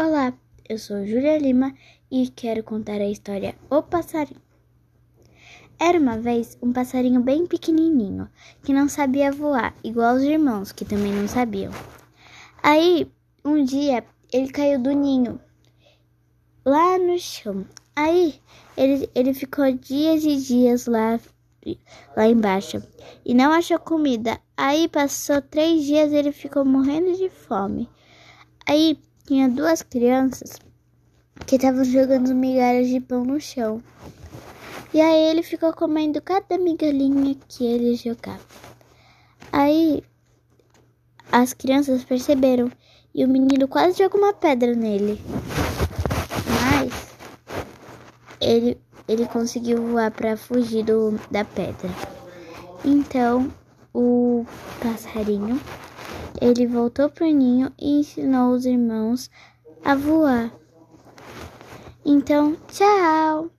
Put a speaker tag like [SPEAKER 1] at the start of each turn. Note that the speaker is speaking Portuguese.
[SPEAKER 1] Olá, eu sou Júlia Lima e quero contar a história O Passarinho. Era uma vez um passarinho bem pequenininho que não sabia voar, igual os irmãos que também não sabiam. Aí, um dia, ele caiu do ninho lá no chão. Aí, ele, ele ficou dias e dias lá, lá embaixo e não achou comida. Aí, passou três dias ele ficou morrendo de fome. Aí, tinha duas crianças que estavam jogando migalhas de pão no chão. E aí ele ficou comendo cada migalhinha que ele jogava. Aí as crianças perceberam e o menino quase jogou uma pedra nele. Mas ele, ele conseguiu voar para fugir do, da pedra. Então o passarinho ele voltou para o ninho e ensinou os irmãos a voar. Então, tchau!